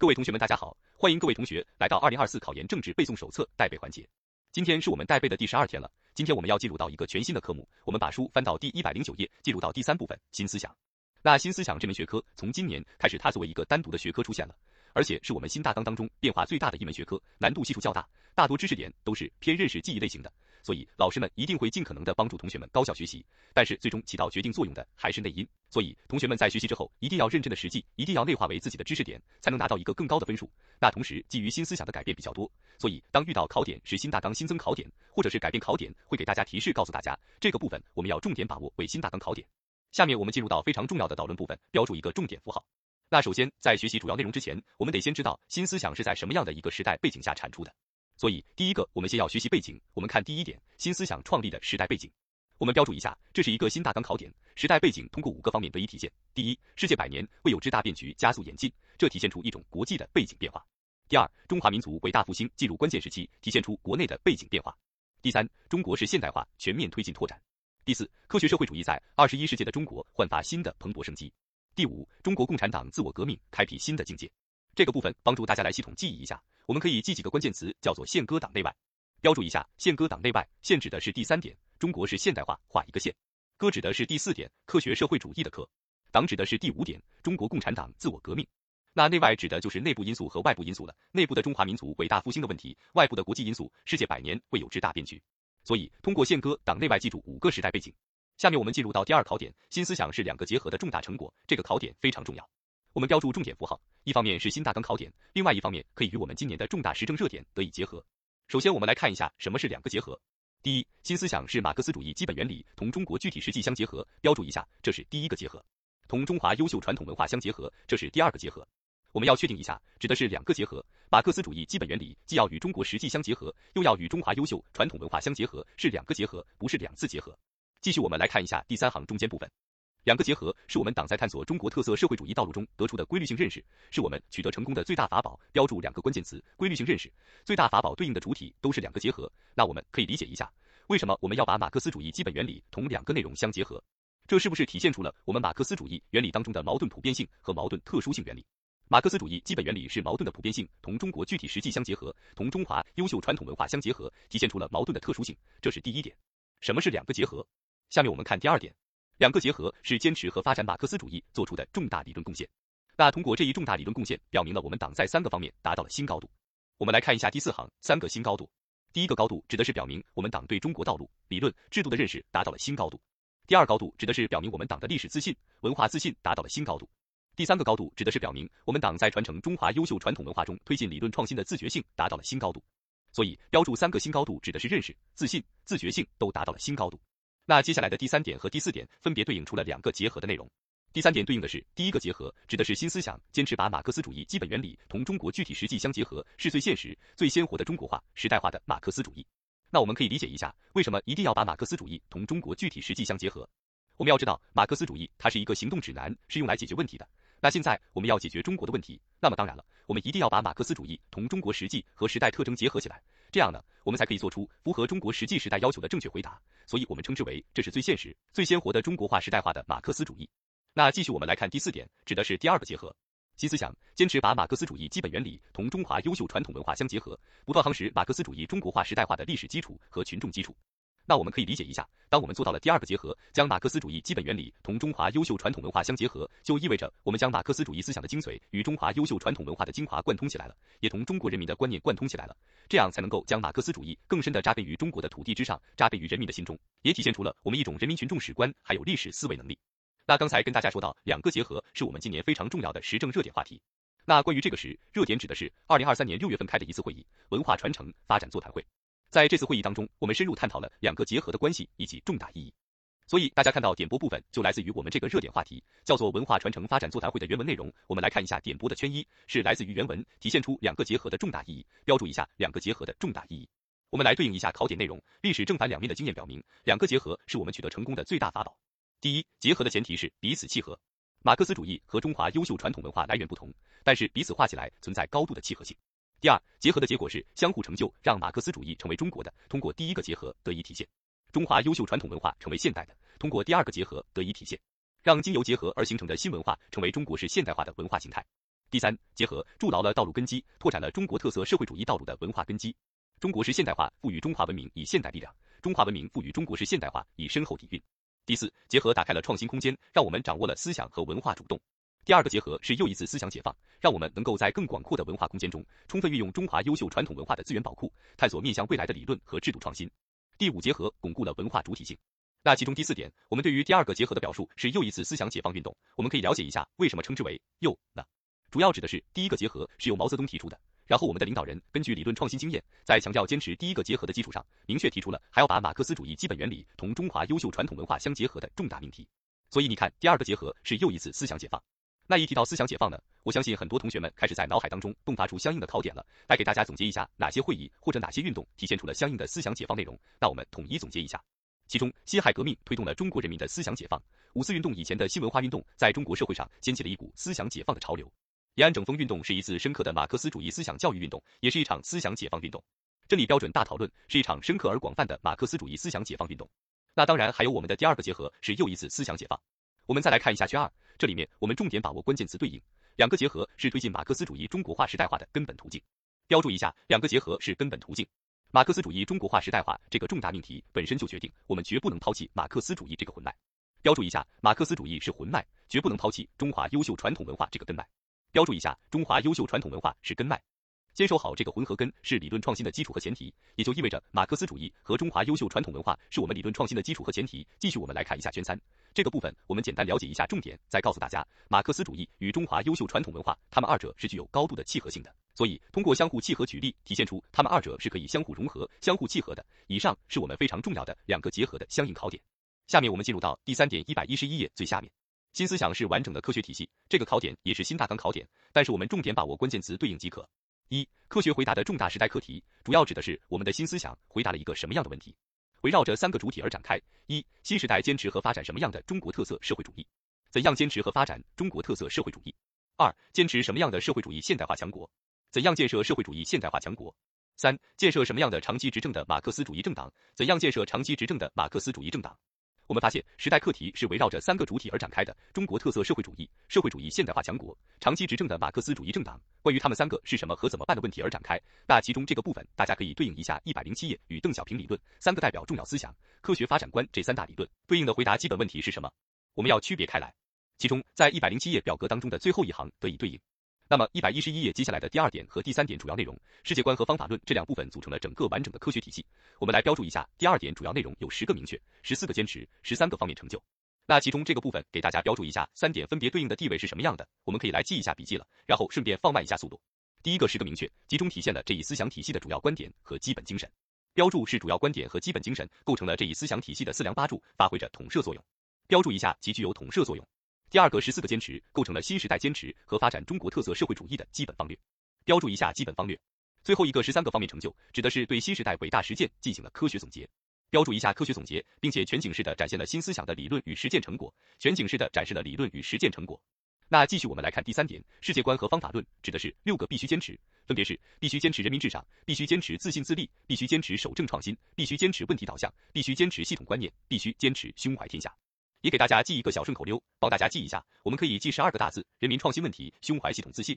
各位同学们，大家好，欢迎各位同学来到二零二四考研政治背诵手册带背环节。今天是我们带背的第十二天了，今天我们要进入到一个全新的科目，我们把书翻到第一百零九页，进入到第三部分新思想。那新思想这门学科从今年开始，它作为一个单独的学科出现了，而且是我们新大纲当中变化最大的一门学科，难度系数较大，大多知识点都是偏认识记忆类型的。所以老师们一定会尽可能的帮助同学们高效学习，但是最终起到决定作用的还是内因。所以同学们在学习之后一定要认真的实际，一定要内化为自己的知识点，才能拿到一个更高的分数。那同时基于新思想的改变比较多，所以当遇到考点是新大纲新增考点，或者是改变考点，会给大家提示告诉大家这个部分我们要重点把握为新大纲考点。下面我们进入到非常重要的导论部分，标注一个重点符号。那首先在学习主要内容之前，我们得先知道新思想是在什么样的一个时代背景下产出的。所以，第一个，我们先要学习背景。我们看第一点，新思想创立的时代背景。我们标注一下，这是一个新大纲考点。时代背景通过五个方面得以体现：第一，世界百年未有之大变局加速演进，这体现出一种国际的背景变化；第二，中华民族伟大复兴进入关键时期，体现出国内的背景变化；第三，中国式现代化全面推进拓展；第四，科学社会主义在二十一世纪的中国焕发新的蓬勃生机；第五，中国共产党自我革命开辟新的境界。这个部分帮助大家来系统记忆一下。我们可以记几个关键词，叫做宪歌党内外。标注一下，宪歌党内外，宪指的是第三点，中国是现代化，画一个线；歌指的是第四点，科学社会主义的科；党指的是第五点，中国共产党自我革命。那内外指的就是内部因素和外部因素了。内部的中华民族伟大复兴的问题，外部的国际因素，世界百年未有之大变局。所以通过宪歌党内外记住五个时代背景。下面我们进入到第二考点，新思想是两个结合的重大成果，这个考点非常重要。我们标注重点符号，一方面是新大纲考点，另外一方面可以与我们今年的重大时政热点得以结合。首先，我们来看一下什么是两个结合。第一，新思想是马克思主义基本原理同中国具体实际相结合，标注一下，这是第一个结合；同中华优秀传统文化相结合，这是第二个结合。我们要确定一下，指的是两个结合。马克思主义基本原理既要与中国实际相结合，又要与中华优秀传统文化相结合，是两个结合，不是两次结合。继续，我们来看一下第三行中间部分。两个结合是我们党在探索中国特色社会主义道路中得出的规律性认识，是我们取得成功的最大法宝。标注两个关键词：规律性认识、最大法宝对应的主体都是两个结合。那我们可以理解一下，为什么我们要把马克思主义基本原理同两个内容相结合？这是不是体现出了我们马克思主义原理当中的矛盾普遍性和矛盾特殊性原理？马克思主义基本原理是矛盾的普遍性同中国具体实际相结合，同中华优秀传统文化相结合，体现出了矛盾的特殊性。这是第一点。什么是两个结合？下面我们看第二点。两个结合是坚持和发展马克思主义做出的重大理论贡献。那通过这一重大理论贡献，表明了我们党在三个方面达到了新高度。我们来看一下第四行，三个新高度。第一个高度指的是表明我们党对中国道路、理论、制度的认识达到了新高度。第二高度指的是表明我们党的历史自信、文化自信达到了新高度。第三个高度指的是表明我们党在传承中华优秀传统文化中推进理论创新的自觉性达到了新高度。所以标注三个新高度指的是认识、自信、自觉性都达到了新高度。那接下来的第三点和第四点分别对应出了两个结合的内容。第三点对应的是第一个结合，指的是新思想坚持把马克思主义基本原理同中国具体实际相结合，是最现实、最鲜活的中国化、时代化的马克思主义。那我们可以理解一下，为什么一定要把马克思主义同中国具体实际相结合？我们要知道，马克思主义它是一个行动指南，是用来解决问题的。那现在我们要解决中国的问题，那么当然了，我们一定要把马克思主义同中国实际和时代特征结合起来，这样呢，我们才可以做出符合中国实际时代要求的正确回答。所以，我们称之为这是最现实、最鲜活的中国化、时代化的马克思主义。那继续我们来看第四点，指的是第二个结合，新思想坚持把马克思主义基本原理同中华优秀传统文化相结合，不断夯实马克思主义中国化、时代化的历史基础和群众基础。那我们可以理解一下，当我们做到了第二个结合，将马克思主义基本原理同中华优秀传统文化相结合，就意味着我们将马克思主义思想的精髓与中华优秀传统文化的精华贯通起来了，也同中国人民的观念贯通起来了。这样才能够将马克思主义更深地扎根于中国的土地之上，扎根于人民的心中，也体现出了我们一种人民群众史观还有历史思维能力。那刚才跟大家说到，两个结合是我们今年非常重要的时政热点话题。那关于这个时热点，指的是二零二三年六月份开的一次会议——文化传承发展座谈会。在这次会议当中，我们深入探讨了两个结合的关系以及重大意义。所以大家看到点播部分就来自于我们这个热点话题，叫做文化传承发展座谈会的原文内容。我们来看一下点播的圈一，是来自于原文，体现出两个结合的重大意义。标注一下两个结合的重大意义。我们来对应一下考点内容，历史正反两面的经验表明，两个结合是我们取得成功的最大法宝。第一，结合的前提是彼此契合。马克思主义和中华优秀传统文化来源不同，但是彼此画起来存在高度的契合性。第二，结合的结果是相互成就，让马克思主义成为中国的，通过第一个结合得以体现；中华优秀传统文化成为现代的，通过第二个结合得以体现；让经由结合而形成的新文化成为中国式现代化的文化形态。第三，结合筑牢了道路根基，拓展了中国特色社会主义道路的文化根基。中国式现代化赋予中华文明以现代力量，中华文明赋予中国式现代化以深厚底蕴。第四，结合打开了创新空间，让我们掌握了思想和文化主动。第二个结合是又一次思想解放，让我们能够在更广阔的文化空间中，充分运用中华优秀传统文化的资源宝库，探索面向未来的理论和制度创新。第五结合巩固了文化主体性。那其中第四点，我们对于第二个结合的表述是又一次思想解放运动。我们可以了解一下为什么称之为又呢？主要指的是第一个结合是由毛泽东提出的，然后我们的领导人根据理论创新经验，在强调坚持第一个结合的基础上，明确提出了还要把马克思主义基本原理同中华优秀传统文化相结合的重大命题。所以你看，第二个结合是又一次思想解放。那一提到思想解放呢，我相信很多同学们开始在脑海当中迸发出相应的考点了。来给大家总结一下，哪些会议或者哪些运动体现出了相应的思想解放内容？那我们统一总结一下。其中，辛亥革命推动了中国人民的思想解放；五四运动以前的新文化运动，在中国社会上掀起了一股思想解放的潮流；延安整风运动是一次深刻的马克思主义思想教育运动，也是一场思想解放运动；真理标准大讨论是一场深刻而广泛的马克思主义思想解放运动。那当然还有我们的第二个结合，是又一次思想解放。我们再来看一下圈二，这里面我们重点把握关键词对应，两个结合是推进马克思主义中国化时代化的根本途径。标注一下，两个结合是根本途径。马克思主义中国化时代化这个重大命题本身就决定，我们绝不能抛弃马克思主义这个魂脉。标注一下，马克思主义是魂脉，绝不能抛弃中华优秀传统文化这个根脉。标注一下，中华优秀传统文化是根脉，坚守好这个魂和根是理论创新的基础和前提，也就意味着马克思主义和中华优秀传统文化是我们理论创新的基础和前提。继续，我们来看一下圈三这个部分，我们简单了解一下重点，再告诉大家，马克思主义与中华优秀传统文化，它们二者是具有高度的契合性的。所以，通过相互契合举例，体现出它们二者是可以相互融合、相互契合的。以上是我们非常重要的两个结合的相应考点。下面我们进入到第三点一百一十一页最下面，新思想是完整的科学体系。这个考点也是新大纲考点，但是我们重点把握关键词对应即可。一、科学回答的重大时代课题，主要指的是我们的新思想回答了一个什么样的问题？围绕着三个主体而展开：一、新时代坚持和发展什么样的中国特色社会主义？怎样坚持和发展中国特色社会主义？二、坚持什么样的社会主义现代化强国？怎样建设社会主义现代化强国？三、建设什么样的长期执政的马克思主义政党？怎样建设长期执政的马克思主义政党？我们发现，时代课题是围绕着三个主体而展开的：中国特色社会主义、社会主义现代化强国、长期执政的马克思主义政党。关于他们三个是什么和怎么办的问题而展开。那其中这个部分，大家可以对应一下一百零七页与邓小平理论、三个代表重要思想、科学发展观这三大理论对应的回答基本问题是什么？我们要区别开来。其中，在一百零七页表格当中的最后一行得以对应。那么一百一十一页接下来的第二点和第三点主要内容，世界观和方法论这两部分组成了整个完整的科学体系。我们来标注一下，第二点主要内容有十个明确，十四个坚持，十三个方面成就。那其中这个部分给大家标注一下，三点分别对应的地位是什么样的？我们可以来记一下笔记了，然后顺便放慢一下速度。第一个十个明确，集中体现了这一思想体系的主要观点和基本精神。标注是主要观点和基本精神构成了这一思想体系的四梁八柱，发挥着统摄作用。标注一下，其具有统摄作用。第二个十四个坚持构成了新时代坚持和发展中国特色社会主义的基本方略，标注一下基本方略。最后一个十三个方面成就，指的是对新时代伟大实践进行了科学总结，标注一下科学总结，并且全景式的展现了新思想的理论与实践成果，全景式的展示了理论与实践成果。那继续我们来看第三点，世界观和方法论指的是六个必须坚持，分别是必须坚持人民至上，必须坚持自信自立，必须坚持守正创新，必须坚持问题导向，必须坚持系统观念，必须坚持胸怀天下。也给大家记一个小顺口溜，帮大家记一下。我们可以记十二个大字：人民创新问题，胸怀系统自信。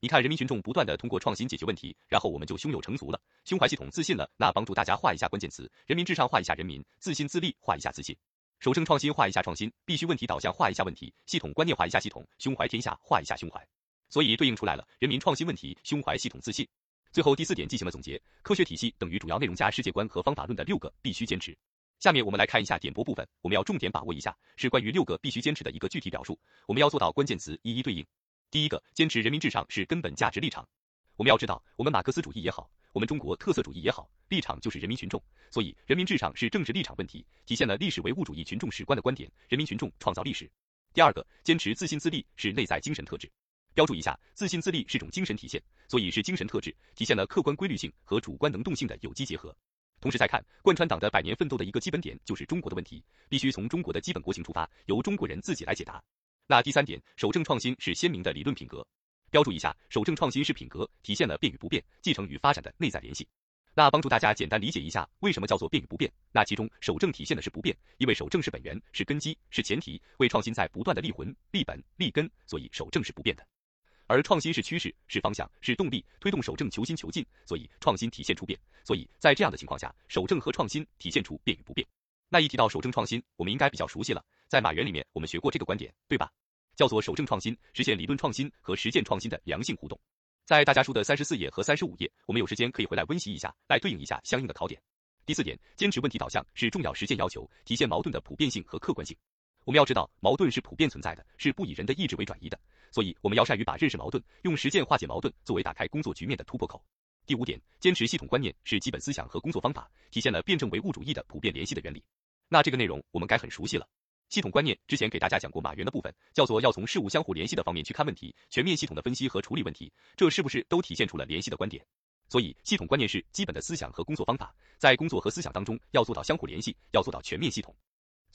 你看，人民群众不断的通过创新解决问题，然后我们就胸有成竹了，胸怀系统自信了。那帮助大家画一下关键词：人民至上画一下人民，自信自立画一下自信，守正创新画一下创新，必须问题导向画一下问题，系统观念画一下系统，胸怀天下画一下胸怀。所以对应出来了，人民创新问题，胸怀系统自信。最后第四点进行了总结，科学体系等于主要内容加世界观和方法论的六个必须坚持。下面我们来看一下点播部分，我们要重点把握一下，是关于六个必须坚持的一个具体表述，我们要做到关键词一一对应。第一个，坚持人民至上是根本价值立场。我们要知道，我们马克思主义也好，我们中国特色主义也好，立场就是人民群众，所以人民至上是政治立场问题，体现了历史唯物主义群众史观的观点，人民群众创造历史。第二个，坚持自信自立是内在精神特质，标注一下，自信自立是种精神体现，所以是精神特质，体现了客观规律性和主观能动性的有机结合。同时再看，贯穿党的百年奋斗的一个基本点就是中国的问题，必须从中国的基本国情出发，由中国人自己来解答。那第三点，守正创新是鲜明的理论品格，标注一下，守正创新是品格，体现了变与不变、继承与发展的内在联系。那帮助大家简单理解一下，为什么叫做变与不变？那其中守正体现的是不变，因为守正是本源，是根基，是前提，为创新在不断的立魂、立本、立根，所以守正是不变的。而创新是趋势，是方向，是动力，推动守正求新求进，所以创新体现出变。所以在这样的情况下，守正和创新体现出变与不变。那一提到守正创新，我们应该比较熟悉了，在马原里面我们学过这个观点，对吧？叫做守正创新，实现理论创新和实践创新的良性互动。在大家书的三十四页和三十五页，我们有时间可以回来温习一下，来对应一下相应的考点。第四点，坚持问题导向是重要实践要求，体现矛盾的普遍性和客观性。我们要知道，矛盾是普遍存在的，是不以人的意志为转移的，所以我们要善于把认识矛盾，用实践化解矛盾作为打开工作局面的突破口。第五点，坚持系统观念是基本思想和工作方法，体现了辩证唯物主义的普遍联系的原理。那这个内容我们该很熟悉了。系统观念之前给大家讲过马原的部分，叫做要从事物相互联系的方面去看问题，全面系统的分析和处理问题，这是不是都体现出了联系的观点？所以系统观念是基本的思想和工作方法，在工作和思想当中要做到相互联系，要做到全面系统。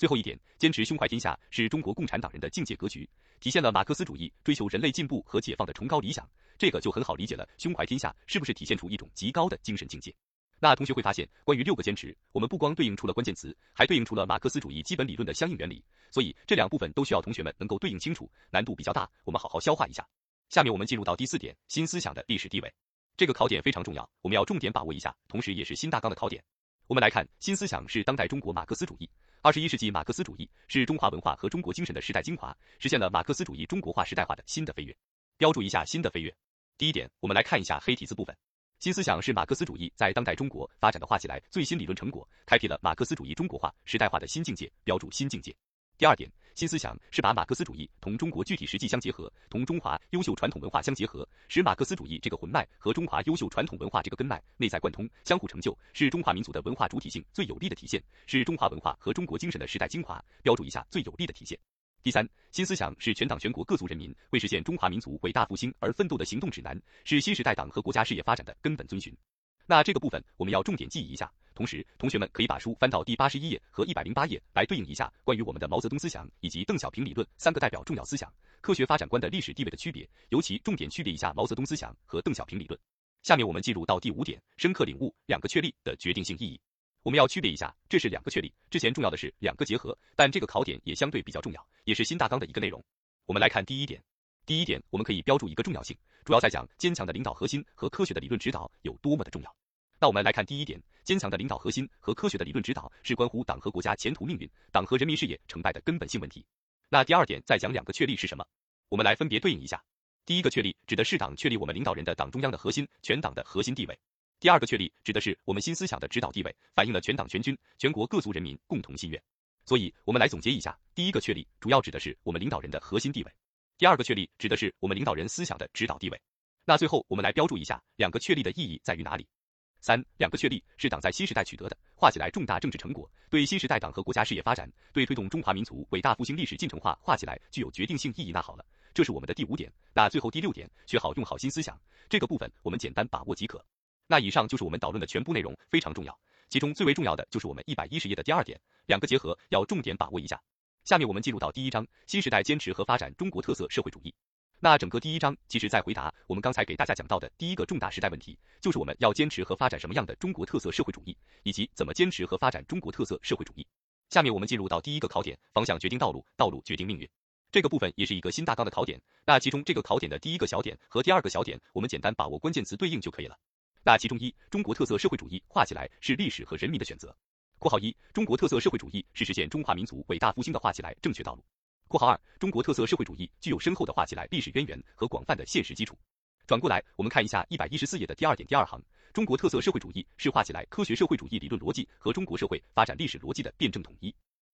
最后一点，坚持胸怀天下是中国共产党人的境界格局，体现了马克思主义追求人类进步和解放的崇高理想，这个就很好理解了。胸怀天下是不是体现出一种极高的精神境界？那同学会发现，关于六个坚持，我们不光对应出了关键词，还对应出了马克思主义基本理论的相应原理。所以这两部分都需要同学们能够对应清楚，难度比较大，我们好好消化一下。下面我们进入到第四点，新思想的历史地位。这个考点非常重要，我们要重点把握一下，同时也是新大纲的考点。我们来看，新思想是当代中国马克思主义，二十一世纪马克思主义是中华文化和中国精神的时代精华，实现了马克思主义中国化时代化的新的飞跃。标注一下新的飞跃。第一点，我们来看一下黑体字部分。新思想是马克思主义在当代中国发展的画起来最新理论成果，开辟了马克思主义中国化时代化的新境界，标注新境界。第二点，新思想是把马克思主义同中国具体实际相结合，同中华优秀传统文化相结合，使马克思主义这个魂脉和中华优秀传统文化这个根脉内在贯通，相互成就，是中华民族的文化主体性最有力的体现，是中华文化和中国精神的时代精华，标注一下最有力的体现。第三，新思想是全党全国各族人民为实现中华民族伟大复兴而奋斗的行动指南，是新时代党和国家事业发展的根本遵循。那这个部分我们要重点记忆一下，同时同学们可以把书翻到第八十一页和一百零八页来对应一下关于我们的毛泽东思想以及邓小平理论三个代表重要思想科学发展观的历史地位的区别，尤其重点区别一下毛泽东思想和邓小平理论。下面我们进入到第五点，深刻领悟两个确立的决定性意义。我们要区别一下，这是两个确立。之前重要的是两个结合，但这个考点也相对比较重要，也是新大纲的一个内容。我们来看第一点，第一点我们可以标注一个重要性，主要在讲坚强的领导核心和科学的理论指导有多么的重要。那我们来看第一点，坚强的领导核心和科学的理论指导是关乎党和国家前途命运、党和人民事业成败的根本性问题。那第二点再讲两个确立是什么？我们来分别对应一下。第一个确立指的是党确立我们领导人的党中央的核心、全党的核心地位。第二个确立指的是我们新思想的指导地位，反映了全党全军全国各族人民共同心愿。所以，我们来总结一下：第一个确立主要指的是我们领导人的核心地位；第二个确立指的是我们领导人思想的指导地位。那最后，我们来标注一下两个确立的意义在于哪里？三，两个确立是党在新时代取得的，画起来重大政治成果，对新时代党和国家事业发展，对推动中华民族伟大复兴历史进程化画起来具有决定性意义。那好了，这是我们的第五点。那最后第六点，学好用好新思想这个部分，我们简单把握即可。那以上就是我们导论的全部内容，非常重要。其中最为重要的就是我们一百一十页的第二点，两个结合要重点把握一下。下面我们进入到第一章，新时代坚持和发展中国特色社会主义。那整个第一章其实在回答我们刚才给大家讲到的第一个重大时代问题，就是我们要坚持和发展什么样的中国特色社会主义，以及怎么坚持和发展中国特色社会主义。下面我们进入到第一个考点，方向决定道路，道路决定命运。这个部分也是一个新大纲的考点。那其中这个考点的第一个小点和第二个小点，我们简单把握关键词对应就可以了。那其中一，中国特色社会主义画起来是历史和人民的选择。括号一，中国特色社会主义是实现中华民族伟大复兴的画起来正确道路。括号二，中国特色社会主义具有深厚的画起来历史渊源和广泛的现实基础。转过来，我们看一下一百一十四页的第二点第二行，中国特色社会主义是画起来科学社会主义理论逻辑和中国社会发展历史逻辑的辩证统一。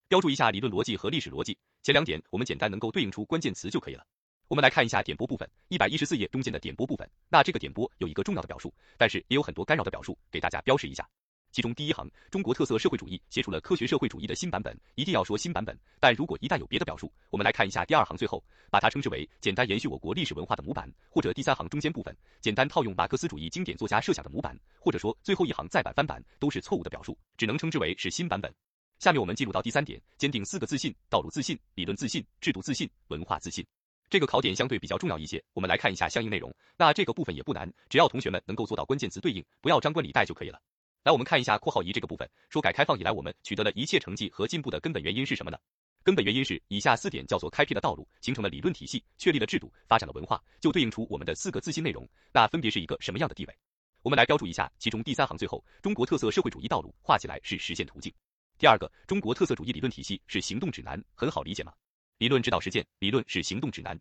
标注一下理论逻辑和历史逻辑，前两点我们简单能够对应出关键词就可以了。我们来看一下点播部分，一百一十四页中间的点播部分。那这个点播有一个重要的表述，但是也有很多干扰的表述，给大家标示一下。其中第一行，中国特色社会主义写出了科学社会主义的新版本，一定要说新版本。但如果一旦有别的表述，我们来看一下第二行最后，把它称之为简单延续我国历史文化的模板，或者第三行中间部分，简单套用马克思主义经典作家设想的模板，或者说最后一行再版翻版，都是错误的表述，只能称之为是新版本。下面我们进入到第三点，坚定四个自信：道路自信、理论自信、制度自信、文化自信。这个考点相对比较重要一些，我们来看一下相应内容。那这个部分也不难，只要同学们能够做到关键词对应，不要张冠李戴就可以了。来，我们看一下括号一这个部分，说改开放以来我们取得了一切成绩和进步的根本原因是什么呢？根本原因是以下四点叫做开辟了道路，形成了理论体系，确立了制度，发展了文化，就对应出我们的四个自信内容。那分别是一个什么样的地位？我们来标注一下，其中第三行最后，中国特色社会主义道路画起来是实现途径。第二个，中国特色主义理论体系是行动指南，很好理解吗？理论指导实践，理论是行动指南。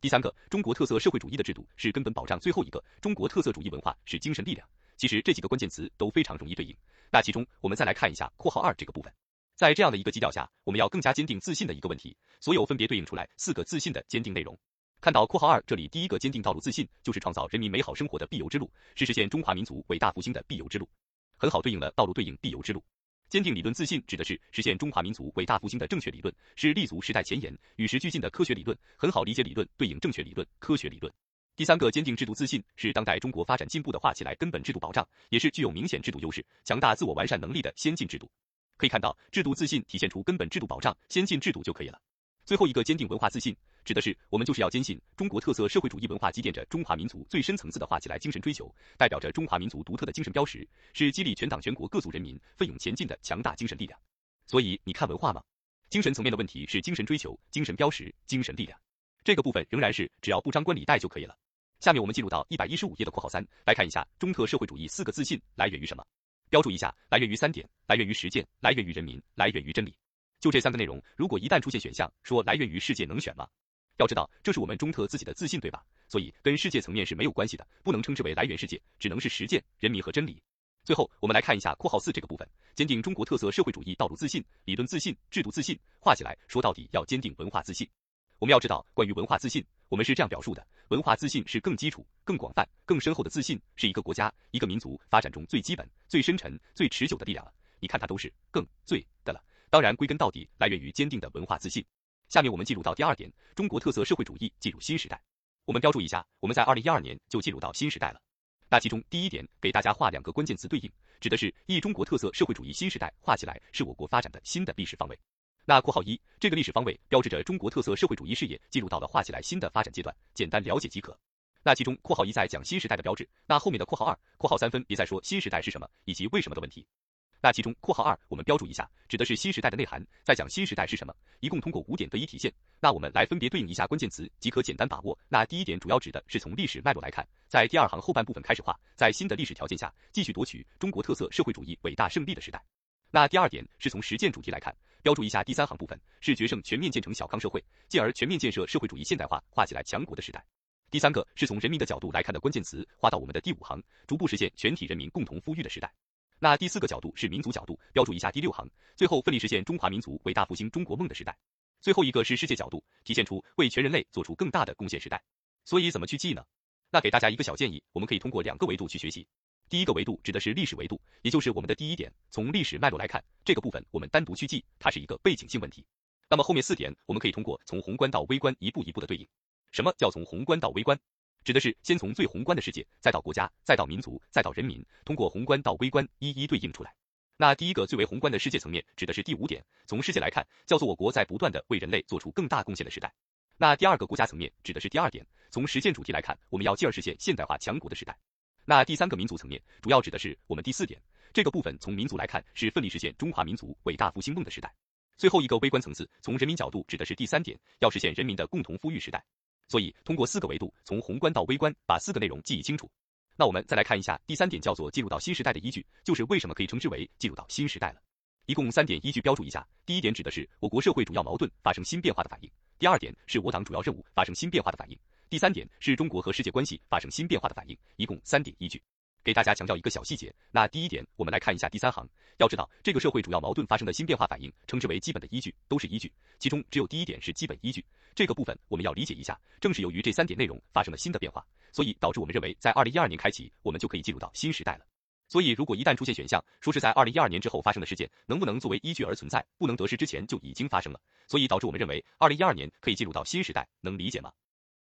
第三个，中国特色社会主义的制度是根本保障。最后一个，中国特色主义文化是精神力量。其实这几个关键词都非常容易对应。那其中，我们再来看一下括号二这个部分。在这样的一个基调下，我们要更加坚定自信的一个问题，所有分别对应出来四个自信的坚定内容。看到括号二这里，第一个坚定道路自信就是创造人民美好生活的必由之路，是实现中华民族伟大复兴的必由之路，很好对应了道路对应必由之路。坚定理论自信指的是实现中华民族伟大复兴的正确理论，是立足时代前沿、与时俱进的科学理论，很好理解理论对应正确理论、科学理论。第三个坚定制度自信是当代中国发展进步的画起来根本制度保障，也是具有明显制度优势、强大自我完善能力的先进制度。可以看到，制度自信体现出根本制度保障、先进制度就可以了。最后一个坚定文化自信，指的是我们就是要坚信中国特色社会主义文化积淀着中华民族最深层次的画起来精神追求，代表着中华民族独特的精神标识，是激励全党全国各族人民奋勇前进的强大精神力量。所以你看文化吗？精神层面的问题是精神追求、精神标识、精神力量，这个部分仍然是只要不张冠李戴就可以了。下面我们进入到一百一十五页的括号三，来看一下中特社会主义四个自信来源于什么。标注一下，来源于三点：来源于实践，来源于人民，来源于真理。就这三个内容，如果一旦出现选项说来源于世界，能选吗？要知道，这是我们中特自己的自信，对吧？所以跟世界层面是没有关系的，不能称之为来源世界，只能是实践、人民和真理。最后，我们来看一下括号四这个部分：坚定中国特色社会主义道路自信、理论自信、制度自信。画起来说到底要坚定文化自信。我们要知道，关于文化自信，我们是这样表述的。文化自信是更基础、更广泛、更深厚的自信，是一个国家、一个民族发展中最基本、最深沉、最持久的力量了。你看它都是更、最的了。当然，归根到底来源于坚定的文化自信。下面我们进入到第二点，中国特色社会主义进入新时代。我们标注一下，我们在二零一二年就进入到新时代了。那其中第一点，给大家画两个关键词对应，指的是一中国特色社会主义新时代，画起来是我国发展的新的历史方位。那括号一这个历史方位标志着中国特色社会主义事业进入到了画起来新的发展阶段，简单了解即可。那其中括号一在讲新时代的标志，那后面的括号二、括号三分别在说新时代是什么以及为什么的问题。那其中括号二我们标注一下，指的是新时代的内涵，在讲新时代是什么，一共通过五点得以体现。那我们来分别对应一下关键词，即可简单把握。那第一点主要指的是从历史脉络来看，在第二行后半部分开始画，在新的历史条件下继续夺取中国特色社会主义伟大胜利的时代。那第二点是从实践主题来看。标注一下第三行部分是决胜全面建成小康社会，进而全面建设社会主义现代化，化起来强国的时代。第三个是从人民的角度来看的关键词，划到我们的第五行，逐步实现全体人民共同富裕的时代。那第四个角度是民族角度，标注一下第六行，最后奋力实现中华民族伟大复兴中国梦的时代。最后一个是世界角度，体现出为全人类做出更大的贡献时代。所以怎么去记呢？那给大家一个小建议，我们可以通过两个维度去学习。第一个维度指的是历史维度，也就是我们的第一点。从历史脉络来看，这个部分我们单独去记，它是一个背景性问题。那么后面四点，我们可以通过从宏观到微观一步一步的对应。什么叫从宏观到微观？指的是先从最宏观的世界，再到国家，再到民族，再到人民，通过宏观到微观一一对应出来。那第一个最为宏观的世界层面，指的是第五点，从世界来看，叫做我国在不断的为人类做出更大贡献的时代。那第二个国家层面，指的是第二点，从实践主题来看，我们要进而实现现代化强国的时代。那第三个民族层面，主要指的是我们第四点，这个部分从民族来看是奋力实现中华民族伟大复兴梦的时代。最后一个微观层次，从人民角度指的是第三点，要实现人民的共同富裕时代。所以通过四个维度，从宏观到微观，把四个内容记忆清楚。那我们再来看一下第三点，叫做进入到新时代的依据，就是为什么可以称之为进入到新时代了。一共三点依据标注一下，第一点指的是我国社会主要矛盾发生新变化的反应，第二点是我党主要任务发生新变化的反应。第三点是中国和世界关系发生新变化的反应，一共三点依据。给大家强调一个小细节，那第一点，我们来看一下第三行。要知道，这个社会主要矛盾发生的新变化反应，称之为基本的依据，都是依据，其中只有第一点是基本依据。这个部分我们要理解一下，正是由于这三点内容发生了新的变化，所以导致我们认为在二零一二年开启，我们就可以进入到新时代了。所以，如果一旦出现选项说是在二零一二年之后发生的事件，能不能作为依据而存在，不能得失之前就已经发生了，所以导致我们认为二零一二年可以进入到新时代，能理解吗？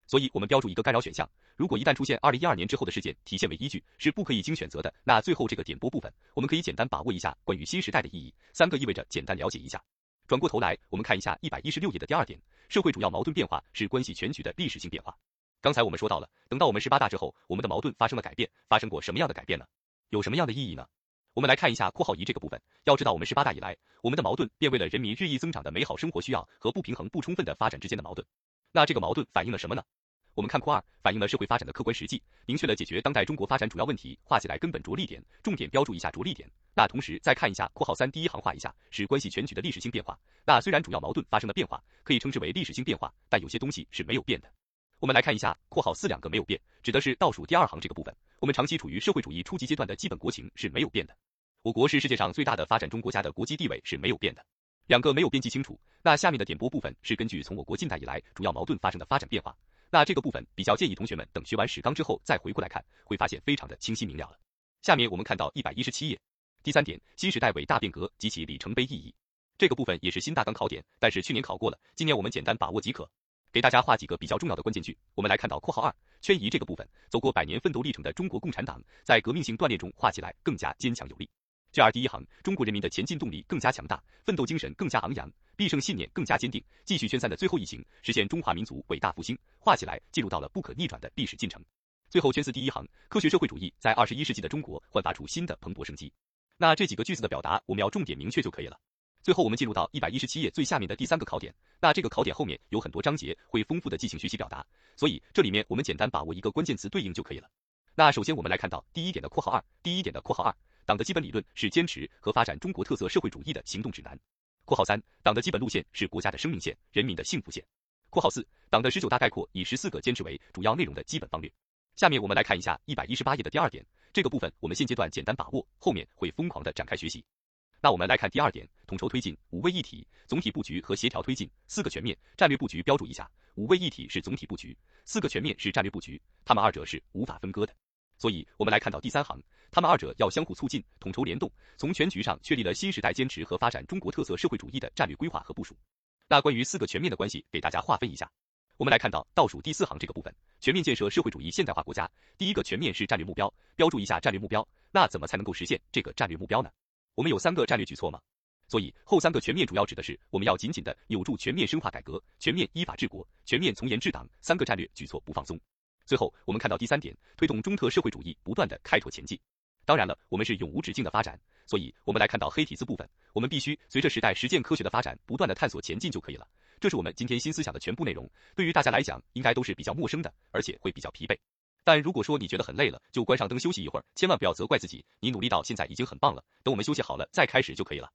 所以，我们标注一个干扰选项。如果一旦出现二零一二年之后的事件体现为依据，是不可以经选择的。那最后这个点播部分，我们可以简单把握一下关于新时代的意义。三个意味着简单了解一下。转过头来，我们看一下一百一十六页的第二点，社会主要矛盾变化是关系全局的历史性变化。刚才我们说到了，等到我们十八大之后，我们的矛盾发生了改变，发生过什么样的改变呢？有什么样的意义呢？我们来看一下括号一这个部分。要知道，我们十八大以来，我们的矛盾便为了人民日益增长的美好生活需要和不平衡不充分的发展之间的矛盾。那这个矛盾反映了什么呢？我们看括二，反映了社会发展的客观实际，明确了解决当代中国发展主要问题，画起来根本着力点，重点标注一下着力点。那同时再看一下括号三第一行画一下，是关系全局的历史性变化。那虽然主要矛盾发生了变化，可以称之为历史性变化，但有些东西是没有变的。我们来看一下括号四两个没有变，指的是倒数第二行这个部分。我们长期处于社会主义初级阶段的基本国情是没有变的。我国是世界上最大的发展中国家的国际地位是没有变的，两个没有编辑清楚。那下面的点播部分是根据从我国近代以来主要矛盾发生的发展变化。那这个部分比较建议同学们等学完史纲之后再回过来看，会发现非常的清晰明了了。下面我们看到一百一十七页，第三点，新时代伟大变革及其里程碑意义。这个部分也是新大纲考点，但是去年考过了，今年我们简单把握即可。给大家画几个比较重要的关键句。我们来看到括号二圈移这个部分，走过百年奋斗历程的中国共产党，在革命性锻炼中画起来更加坚强有力。卷二第一行，中国人民的前进动力更加强大，奋斗精神更加昂扬，必胜信念更加坚定，继续宣三的最后一行，实现中华民族伟大复兴，画起来进入到了不可逆转的历史进程。最后圈四第一行，科学社会主义在二十一世纪的中国焕发出新的蓬勃生机。那这几个句子的表达，我们要重点明确就可以了。最后我们进入到一百一十七页最下面的第三个考点，那这个考点后面有很多章节会丰富的进行学习表达，所以这里面我们简单把握一个关键词对应就可以了。那首先我们来看到第一点的括号二，第一点的括号二。党的基本理论是坚持和发展中国特色社会主义的行动指南。括号三，党的基本路线是国家的生命线、人民的幸福线。括号四，党的十九大概括以十四个坚持为主要内容的基本方略。下面我们来看一下一百一十八页的第二点，这个部分我们现阶段简单把握，后面会疯狂的展开学习。那我们来看第二点，统筹推进五位一体、总体布局和协调推进四个全面战略布局，标注一下，五位一体是总体布局，四个全面是战略布局，它们二者是无法分割的。所以，我们来看到第三行，他们二者要相互促进、统筹联动，从全局上确立了新时代坚持和发展中国特色社会主义的战略规划和部署。那关于四个全面的关系，给大家划分一下。我们来看到倒数第四行这个部分，全面建设社会主义现代化国家，第一个全面是战略目标，标注一下战略目标。那怎么才能够实现这个战略目标呢？我们有三个战略举措吗？所以后三个全面主要指的是我们要紧紧的扭住全面深化改革、全面依法治国、全面从严治党三个战略举措不放松。最后，我们看到第三点，推动中特社会主义不断的开拓前进。当然了，我们是永无止境的发展，所以我们来看到黑体字部分，我们必须随着时代实践科学的发展，不断的探索前进就可以了。这是我们今天新思想的全部内容。对于大家来讲，应该都是比较陌生的，而且会比较疲惫。但如果说你觉得很累了，就关上灯休息一会儿，千万不要责怪自己，你努力到现在已经很棒了。等我们休息好了再开始就可以了。